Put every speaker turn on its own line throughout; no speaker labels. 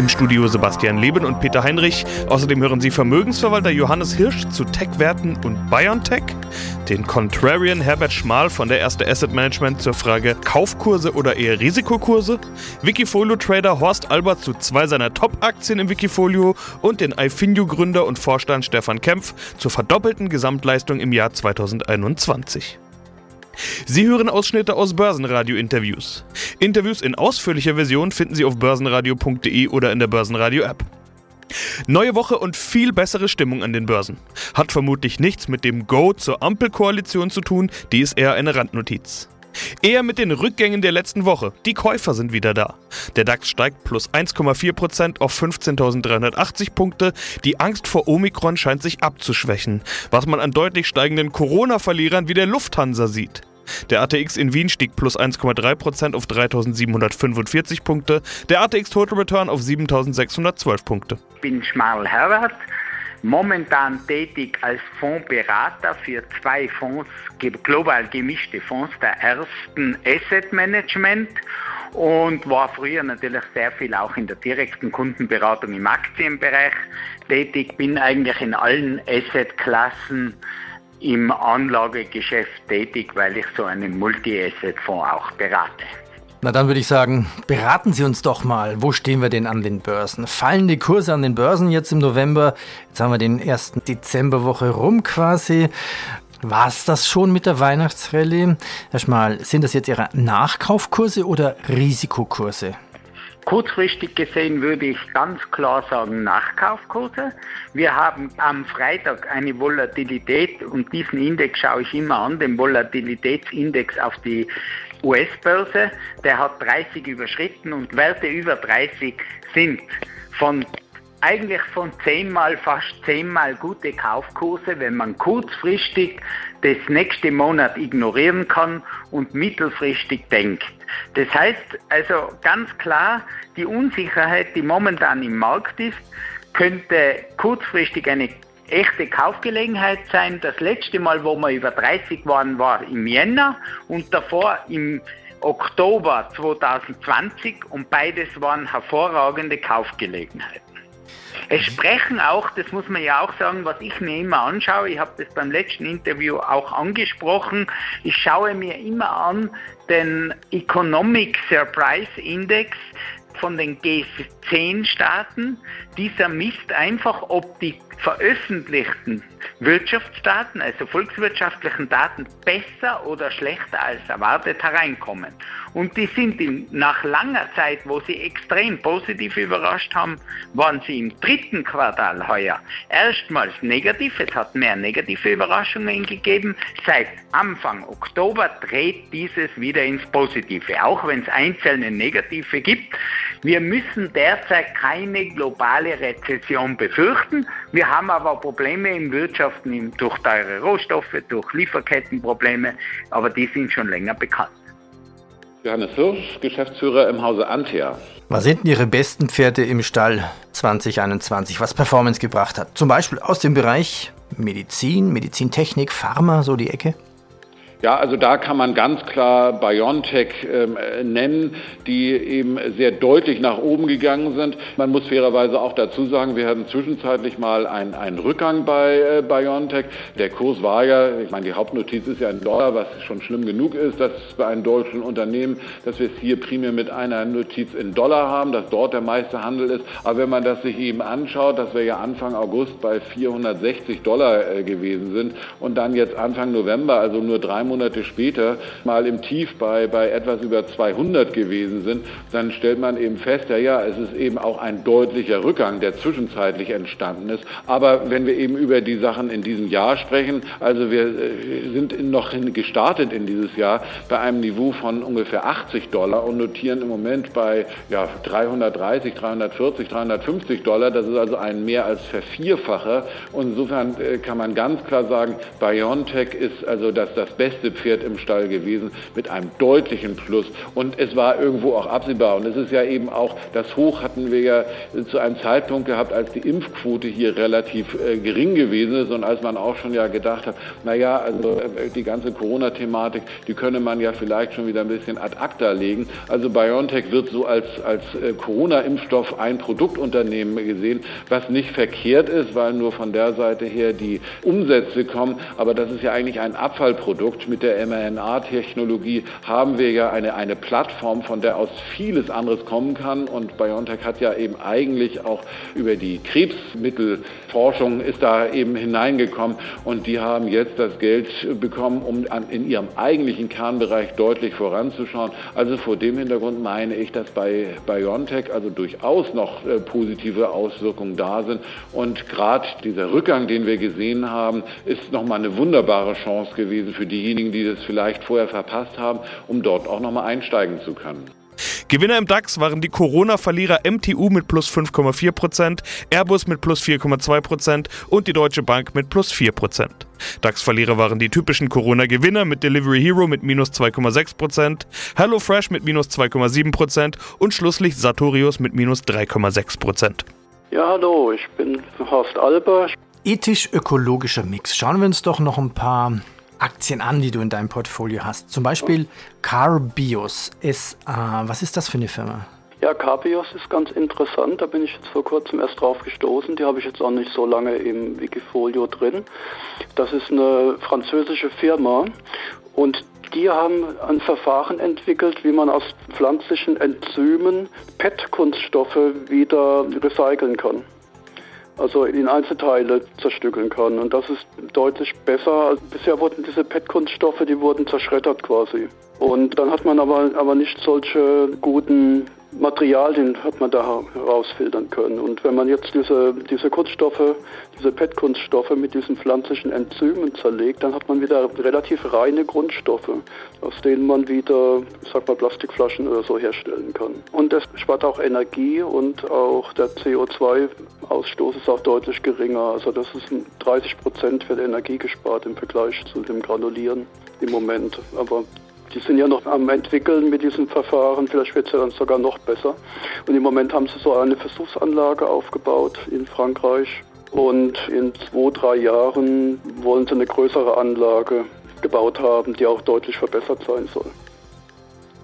Im Studio Sebastian Leben und Peter Heinrich. Außerdem hören Sie Vermögensverwalter Johannes Hirsch zu Tech-Werten und BioNTech, den Contrarian Herbert Schmal von der Erste Asset Management zur Frage Kaufkurse oder eher Risikokurse, Wikifolio-Trader Horst Albert zu zwei seiner Top-Aktien im Wikifolio und den iFinio-Gründer und Vorstand Stefan Kempf zur verdoppelten Gesamtleistung im Jahr 2021. Sie hören Ausschnitte aus Börsenradio-Interviews. Interviews in ausführlicher Version finden Sie auf börsenradio.de oder in der Börsenradio-App. Neue Woche und viel bessere Stimmung an den Börsen. Hat vermutlich nichts mit dem Go zur Ampelkoalition zu tun, die ist eher eine Randnotiz. Eher mit den Rückgängen der letzten Woche. Die Käufer sind wieder da. Der DAX steigt plus 1,4% auf 15.380 Punkte. Die Angst vor Omikron scheint sich abzuschwächen, was man an deutlich steigenden Corona-Verlierern wie der Lufthansa sieht. Der ATX in Wien stieg plus 1,3% auf 3.745 Punkte, der ATX Total Return auf 7.612 Punkte.
Ich bin Schmarl Herbert, momentan tätig als Fondsberater für zwei Fonds, global gemischte Fonds der ersten Asset Management und war früher natürlich sehr viel auch in der direkten Kundenberatung im Aktienbereich tätig, bin eigentlich in allen Assetklassen im Anlagegeschäft tätig, weil ich so einen Multi-Asset-Fonds auch berate.
Na dann würde ich sagen, beraten Sie uns doch mal, wo stehen wir denn an den Börsen? Fallen die Kurse an den Börsen jetzt im November? Jetzt haben wir den ersten Dezemberwoche rum quasi. War es das schon mit der Weihnachtsrallye? Herr Schmal, sind das jetzt Ihre Nachkaufkurse oder Risikokurse?
Kurzfristig gesehen würde ich ganz klar sagen Nachkaufkurse. Wir haben am Freitag eine Volatilität und diesen Index schaue ich immer an, den Volatilitätsindex auf die US-Börse. Der hat 30 überschritten und Werte über 30 sind von eigentlich von zehnmal, fast zehnmal gute Kaufkurse, wenn man kurzfristig das nächste Monat ignorieren kann und mittelfristig denkt. Das heißt also ganz klar, die Unsicherheit, die momentan im Markt ist, könnte kurzfristig eine echte Kaufgelegenheit sein. Das letzte Mal, wo wir über 30 waren, war im Jänner und davor im Oktober 2020 und beides waren hervorragende Kaufgelegenheiten. Es sprechen auch, das muss man ja auch sagen, was ich mir immer anschaue, ich habe das beim letzten Interview auch angesprochen, ich schaue mir immer an den Economic Surprise Index von den G10-Staaten. Dieser misst einfach, ob die veröffentlichten Wirtschaftsdaten, also volkswirtschaftlichen Daten, besser oder schlechter als erwartet hereinkommen. Und die sind in, nach langer Zeit, wo sie extrem positiv überrascht haben, waren sie im dritten Quartal heuer erstmals negativ. Es hat mehr negative Überraschungen gegeben. Seit Anfang Oktober dreht dieses wieder ins Positive, auch wenn es einzelne negative gibt. Wir müssen derzeit keine globale Rezession befürchten. Wir haben aber Probleme in Wirtschaften durch teure Rohstoffe, durch Lieferkettenprobleme, aber die sind schon länger bekannt.
Johannes Hirsch, Geschäftsführer im Hause Antea.
Was sind Ihre besten Pferde im Stall 2021, was Performance gebracht hat? Zum Beispiel aus dem Bereich Medizin, Medizintechnik, Pharma, so die Ecke?
Ja, also da kann man ganz klar BioNTech ähm, nennen, die eben sehr deutlich nach oben gegangen sind. Man muss fairerweise auch dazu sagen, wir hatten zwischenzeitlich mal einen, einen Rückgang bei äh, BioNTech. Der Kurs war ja, ich meine, die Hauptnotiz ist ja ein Dollar, was schon schlimm genug ist, dass bei einem deutschen Unternehmen, dass wir es hier primär mit einer Notiz in Dollar haben, dass dort der meiste Handel ist. Aber wenn man das sich eben anschaut, dass wir ja Anfang August bei 460 Dollar äh, gewesen sind und dann jetzt Anfang November, also nur drei Monate später mal im Tief bei, bei etwas über 200 gewesen sind, dann stellt man eben fest, ja, ja, es ist eben auch ein deutlicher Rückgang, der zwischenzeitlich entstanden ist. Aber wenn wir eben über die Sachen in diesem Jahr sprechen, also wir äh, sind noch gestartet in dieses Jahr bei einem Niveau von ungefähr 80 Dollar und notieren im Moment bei ja, 330, 340, 350 Dollar. Das ist also ein mehr als Vervierfacher. Und insofern äh, kann man ganz klar sagen, BioNTech ist also das, das beste beste Pferd im Stall gewesen mit einem deutlichen Plus. Und es war irgendwo auch absehbar. Und es ist ja eben auch, das Hoch hatten wir ja zu einem Zeitpunkt gehabt, als die Impfquote hier relativ äh, gering gewesen ist und als man auch schon ja gedacht hat, naja, also äh, die ganze Corona-Thematik, die könne man ja vielleicht schon wieder ein bisschen ad acta legen. Also BioNTech wird so als, als äh, Corona-Impfstoff ein Produktunternehmen gesehen, was nicht verkehrt ist, weil nur von der Seite her die Umsätze kommen. Aber das ist ja eigentlich ein Abfallprodukt. Mit der mRNA-Technologie haben wir ja eine, eine Plattform, von der aus vieles anderes kommen kann. Und BioNTech hat ja eben eigentlich auch über die Krebsmittelforschung ist da eben hineingekommen. Und die haben jetzt das Geld bekommen, um an, in ihrem eigentlichen Kernbereich deutlich voranzuschauen. Also vor dem Hintergrund meine ich, dass bei BioNTech also durchaus noch äh, positive Auswirkungen da sind. Und gerade dieser Rückgang, den wir gesehen haben, ist nochmal eine wunderbare Chance gewesen für diejenigen, die das vielleicht vorher verpasst haben, um dort auch nochmal einsteigen zu können.
Gewinner im DAX waren die Corona-Verlierer MTU mit plus 5,4%, Airbus mit plus 4,2% und die Deutsche Bank mit plus 4%. DAX-Verlierer waren die typischen Corona-Gewinner mit Delivery Hero mit minus 2,6%, HelloFresh mit minus 2,7% und schlusslich Sartorius mit minus 3,6%.
Ja, hallo, ich bin Horst Alber.
Ethisch-ökologischer Mix. Schauen wir uns doch noch ein paar Aktien an, die du in deinem Portfolio hast. Zum Beispiel Carbios SA. Was ist das für eine Firma?
Ja, Carbios ist ganz interessant. Da bin ich jetzt vor kurzem erst drauf gestoßen. Die habe ich jetzt auch nicht so lange im Wikifolio drin. Das ist eine französische Firma und die haben ein Verfahren entwickelt, wie man aus pflanzlichen Enzymen PET-Kunststoffe wieder recyceln kann also in Einzelteile zerstückeln kann. Und das ist deutlich besser. Bisher wurden diese PET-Kunststoffe, die wurden zerschreddert quasi. Und dann hat man aber, aber nicht solche guten Materialien hat man da herausfiltern können. Und wenn man jetzt diese, diese Kunststoffe, diese PET-Kunststoffe mit diesen pflanzlichen Enzymen zerlegt, dann hat man wieder relativ reine Grundstoffe, aus denen man wieder, sag mal, Plastikflaschen oder so herstellen kann. Und das spart auch Energie und auch der CO2-Ausstoß ist auch deutlich geringer. Also das ist 30 Prozent für die Energie gespart im Vergleich zu dem Granulieren im Moment. Aber die sind ja noch am entwickeln mit diesem Verfahren, vielleicht wird es ja dann sogar noch besser. Und im Moment haben sie so eine Versuchsanlage aufgebaut in Frankreich. Und in zwei, drei Jahren wollen sie eine größere Anlage gebaut haben, die auch deutlich verbessert sein soll.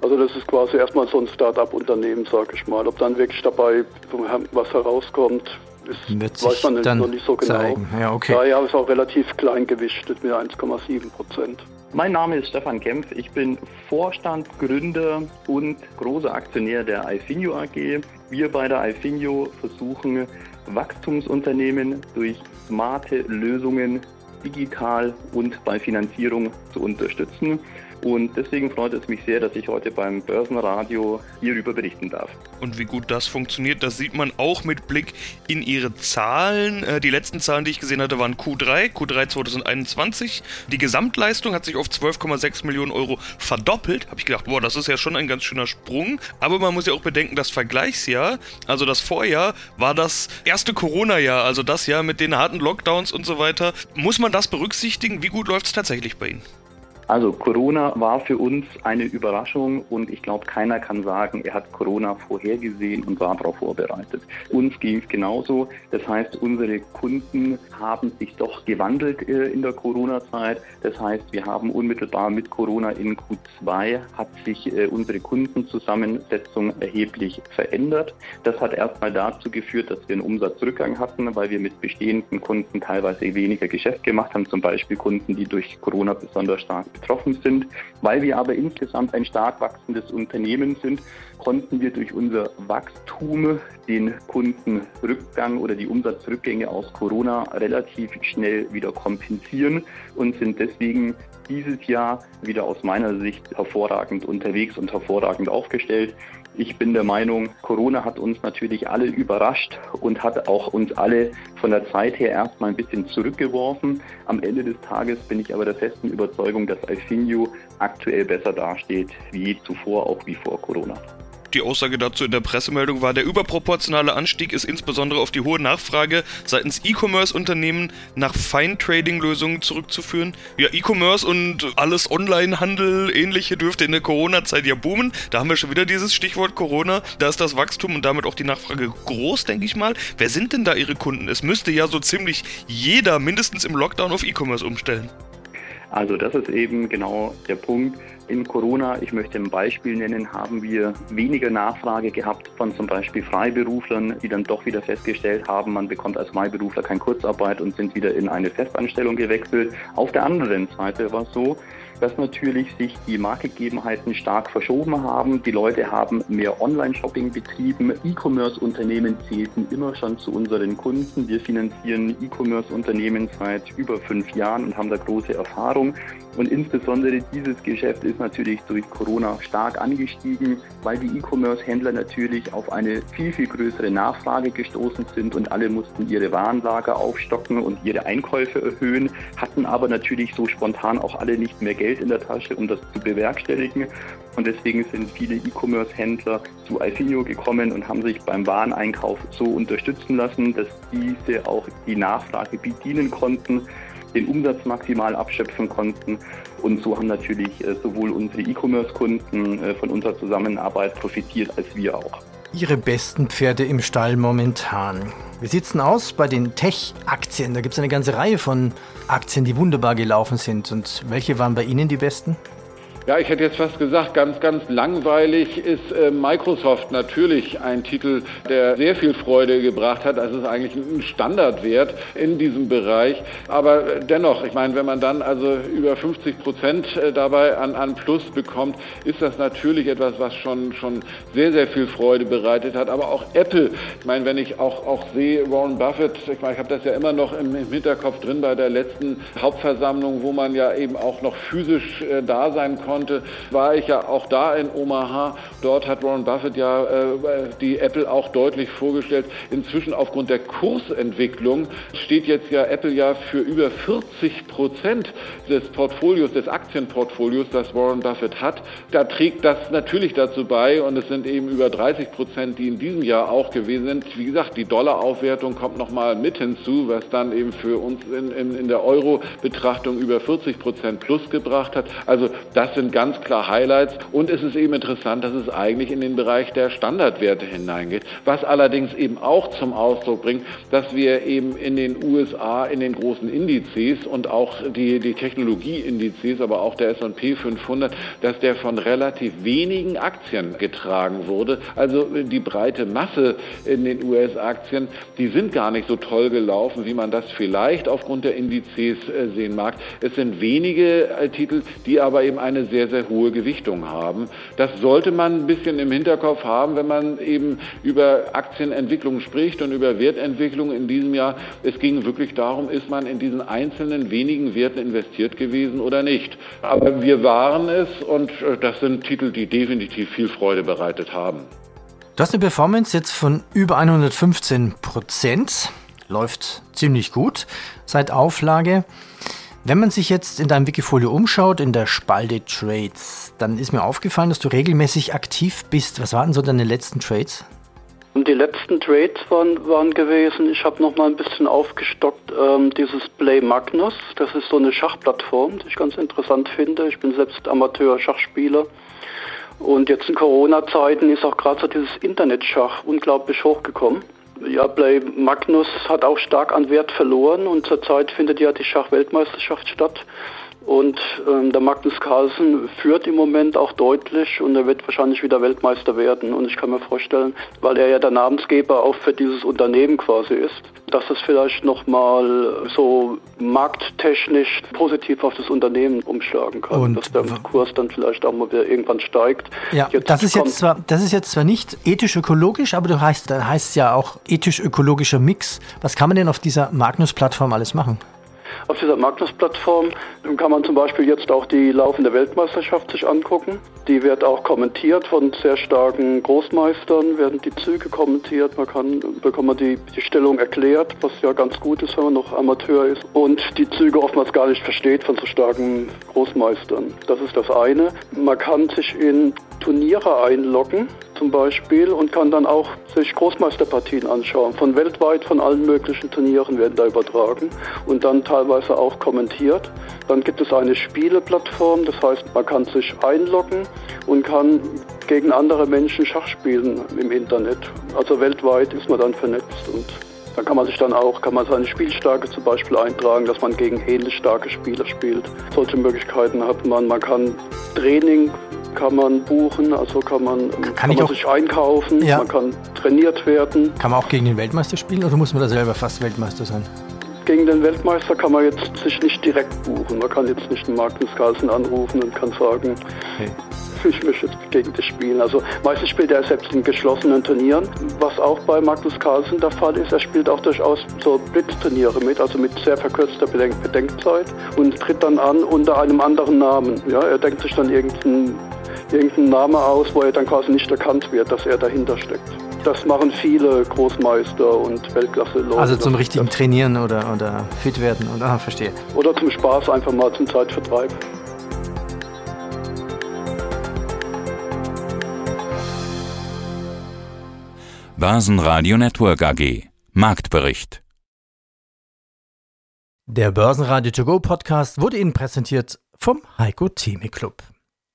Also das ist quasi erstmal so ein Start-up-Unternehmen, sage ich mal. Ob dann wirklich dabei was herauskommt, ist, weiß man noch nicht so genau. Zeigen. Ja, okay. Daher ist auch relativ klein gewichtet mit 1,7 Prozent.
Mein Name ist Stefan Kempf. Ich bin Vorstand, Gründer und großer Aktionär der iFinio AG. Wir bei der iFinio versuchen, Wachstumsunternehmen durch smarte Lösungen digital und bei Finanzierung zu unterstützen. Und deswegen freut es mich sehr, dass ich heute beim Börsenradio hierüber berichten darf.
Und wie gut das funktioniert, das sieht man auch mit Blick in Ihre Zahlen. Äh, die letzten Zahlen, die ich gesehen hatte, waren Q3, Q3 2021. Die Gesamtleistung hat sich auf 12,6 Millionen Euro verdoppelt. Habe ich gedacht, boah, das ist ja schon ein ganz schöner Sprung. Aber man muss ja auch bedenken, das Vergleichsjahr, also das Vorjahr, war das erste Corona-Jahr, also das Jahr mit den harten Lockdowns und so weiter. Muss man das berücksichtigen? Wie gut läuft es tatsächlich bei Ihnen?
Also Corona war für uns eine Überraschung und ich glaube, keiner kann sagen, er hat Corona vorhergesehen und war darauf vorbereitet. Uns ging es genauso. Das heißt, unsere Kunden haben sich doch gewandelt äh, in der Corona-Zeit. Das heißt, wir haben unmittelbar mit Corona in Q2 hat sich äh, unsere Kundenzusammensetzung erheblich verändert. Das hat erstmal dazu geführt, dass wir einen Umsatzrückgang hatten, weil wir mit bestehenden Kunden teilweise weniger Geschäft gemacht haben, zum Beispiel Kunden, die durch Corona besonders stark betroffen sind. Weil wir aber insgesamt ein stark wachsendes Unternehmen sind, konnten wir durch unser Wachstum den Kundenrückgang oder die Umsatzrückgänge aus Corona relativ schnell wieder kompensieren und sind deswegen dieses Jahr wieder aus meiner Sicht hervorragend unterwegs und hervorragend aufgestellt. Ich bin der Meinung, Corona hat uns natürlich alle überrascht und hat auch uns alle von der Zeit her erstmal ein bisschen zurückgeworfen. Am Ende des Tages bin ich aber der festen Überzeugung, dass Alfinio aktuell besser dasteht wie zuvor, auch wie vor Corona.
Die Aussage dazu in der Pressemeldung war, der überproportionale Anstieg ist insbesondere auf die hohe Nachfrage seitens E-Commerce-Unternehmen nach Fine-Trading-Lösungen zurückzuführen. Ja, E-Commerce und alles Online-Handel, ähnliche dürfte in der Corona-Zeit ja boomen. Da haben wir schon wieder dieses Stichwort Corona. Da ist das Wachstum und damit auch die Nachfrage groß, denke ich mal. Wer sind denn da Ihre Kunden? Es müsste ja so ziemlich jeder mindestens im Lockdown auf E-Commerce umstellen.
Also das ist eben genau der Punkt. In Corona, ich möchte ein Beispiel nennen, haben wir weniger Nachfrage gehabt von zum Beispiel Freiberuflern, die dann doch wieder festgestellt haben, man bekommt als Freiberufler keine Kurzarbeit und sind wieder in eine Festanstellung gewechselt. Auf der anderen Seite war es so, dass natürlich sich die Marktgegebenheiten stark verschoben haben. Die Leute haben mehr Online-Shopping betrieben. E-Commerce-Unternehmen zählten immer schon zu unseren Kunden. Wir finanzieren E-Commerce-Unternehmen seit über fünf Jahren und haben da große Erfahrung. Und insbesondere dieses Geschäft ist natürlich durch Corona stark angestiegen, weil die E-Commerce-Händler natürlich auf eine viel, viel größere Nachfrage gestoßen sind und alle mussten ihre Warenlager aufstocken und ihre Einkäufe erhöhen, hatten aber natürlich so spontan auch alle nicht mehr Geld in der Tasche, um das zu bewerkstelligen. Und deswegen sind viele E-Commerce-Händler zu Alfinio gekommen und haben sich beim Wareneinkauf so unterstützen lassen, dass diese auch die Nachfrage bedienen konnten den Umsatz maximal abschöpfen konnten. Und so haben natürlich äh, sowohl unsere E-Commerce-Kunden äh, von unserer Zusammenarbeit profitiert, als wir auch.
Ihre besten Pferde im Stall momentan. Es denn aus bei den Tech-Aktien? Da gibt es eine ganze Reihe von Aktien, die wunderbar gelaufen sind. Und welche waren bei Ihnen die besten?
Ja, ich hätte jetzt fast gesagt, ganz, ganz langweilig ist äh, Microsoft natürlich ein Titel, der sehr viel Freude gebracht hat. Das ist eigentlich ein Standardwert in diesem Bereich. Aber dennoch, ich meine, wenn man dann also über 50 Prozent äh, dabei an, an Plus bekommt, ist das natürlich etwas, was schon, schon sehr, sehr viel Freude bereitet hat. Aber auch Apple, ich meine, wenn ich auch, auch sehe, Warren Buffett, ich meine, ich habe das ja immer noch im, Hinterkopf drin bei der letzten Hauptversammlung, wo man ja eben auch noch physisch äh, da sein konnte konnte, war ich ja auch da in Omaha. Dort hat Warren Buffett ja äh, die Apple auch deutlich vorgestellt. Inzwischen aufgrund der Kursentwicklung steht jetzt ja Apple ja für über 40 Prozent des Portfolios, des Aktienportfolios, das Warren Buffett hat. Da trägt das natürlich dazu bei und es sind eben über 30 Prozent, die in diesem Jahr auch gewesen sind. Wie gesagt, die Dollaraufwertung kommt nochmal mit hinzu, was dann eben für uns in, in, in der Euro-Betrachtung über 40 Prozent plus gebracht hat. Also das sind sind ganz klar Highlights und es ist eben interessant, dass es eigentlich in den Bereich der Standardwerte hineingeht, was allerdings eben auch zum Ausdruck bringt, dass wir eben in den USA in den großen Indizes und auch die, die Technologieindizes, aber auch der S&P 500, dass der von relativ wenigen Aktien getragen wurde. Also die breite Masse in den US-Aktien, die sind gar nicht so toll gelaufen, wie man das vielleicht aufgrund der Indizes äh, sehen mag. Es sind wenige äh, Titel, die aber eben eine sehr sehr, sehr hohe Gewichtung haben. Das sollte man ein bisschen im Hinterkopf haben, wenn man eben über Aktienentwicklung spricht und über Wertentwicklung in diesem Jahr. Es ging wirklich darum, ist man in diesen einzelnen wenigen Werten investiert gewesen oder nicht. Aber wir waren es und äh, das sind Titel, die definitiv viel Freude bereitet haben.
Du hast eine Performance jetzt von über 115 Prozent. Läuft ziemlich gut seit Auflage. Wenn man sich jetzt in deinem Wikifolio umschaut, in der Spalte Trades, dann ist mir aufgefallen, dass du regelmäßig aktiv bist. Was waren so deine letzten Trades?
Die letzten Trades waren, waren gewesen, ich habe noch mal ein bisschen aufgestockt, ähm, dieses Play Magnus. Das ist so eine Schachplattform, die ich ganz interessant finde. Ich bin selbst Amateur-Schachspieler. Und jetzt in Corona-Zeiten ist auch gerade so dieses Internetschach unglaublich hochgekommen. Ja, Play Magnus hat auch stark an Wert verloren und zurzeit findet ja die Schachweltmeisterschaft statt. Und ähm, der Magnus Carlsen führt im Moment auch deutlich und er wird wahrscheinlich wieder Weltmeister werden. Und ich kann mir vorstellen, weil er ja der Namensgeber auch für dieses Unternehmen quasi ist, dass es vielleicht nochmal so markttechnisch positiv auf das Unternehmen umschlagen kann. Und dass der Kurs dann vielleicht auch mal wieder irgendwann steigt.
Ja, jetzt das ist jetzt zwar, das ist jetzt zwar nicht ethisch-ökologisch, aber du heißt, heißt es ja auch ethisch-ökologischer Mix. Was kann man denn auf dieser Magnus-Plattform alles machen?
Auf dieser Magnus-Plattform kann man zum Beispiel jetzt auch die laufende Weltmeisterschaft sich angucken. Die wird auch kommentiert von sehr starken Großmeistern, werden die Züge kommentiert, man kann, bekommt man die, die Stellung erklärt, was ja ganz gut ist, wenn man noch Amateur ist und die Züge oftmals gar nicht versteht von so starken Großmeistern. Das ist das eine. Man kann sich in Turniere einloggen zum Beispiel und kann dann auch sich Großmeisterpartien anschauen. Von weltweit, von allen möglichen Turnieren werden da übertragen und dann teilweise auch kommentiert. Dann gibt es eine Spieleplattform, das heißt, man kann sich einloggen und kann gegen andere Menschen Schach spielen im Internet. Also weltweit ist man dann vernetzt und da kann man sich dann auch, kann man seine Spielstärke zum Beispiel eintragen, dass man gegen ähnlich starke Spieler spielt. Solche Möglichkeiten hat man. Man kann Training kann man buchen, also kann man,
kann,
kann man sich einkaufen, ja. man kann trainiert werden.
Kann man auch gegen den Weltmeister spielen oder muss man da selber fast Weltmeister sein?
Gegen den Weltmeister kann man jetzt sich nicht direkt buchen. Man kann jetzt nicht den Magnus Carlsen anrufen und kann sagen, okay ich möchte jetzt gegen dich spielen. Also meistens spielt er selbst in geschlossenen Turnieren, was auch bei Magnus Carlsen der Fall ist. Er spielt auch durchaus so Blitzturniere mit, also mit sehr verkürzter Bedenk Bedenkzeit und tritt dann an unter einem anderen Namen. Ja, er denkt sich dann irgendeinen irgendeinen Namen aus, wo er dann quasi nicht erkannt wird, dass er dahinter steckt. Das machen viele Großmeister und Weltklasse-Leute.
Also zum richtigen Trainieren oder, oder fit werden. Und, ah, verstehe.
Oder zum Spaß einfach mal zum Zeitvertreib.
Börsenradio Network AG. Marktbericht.
Der Börsenradio To Go Podcast wurde Ihnen präsentiert vom Heiko Theme Club.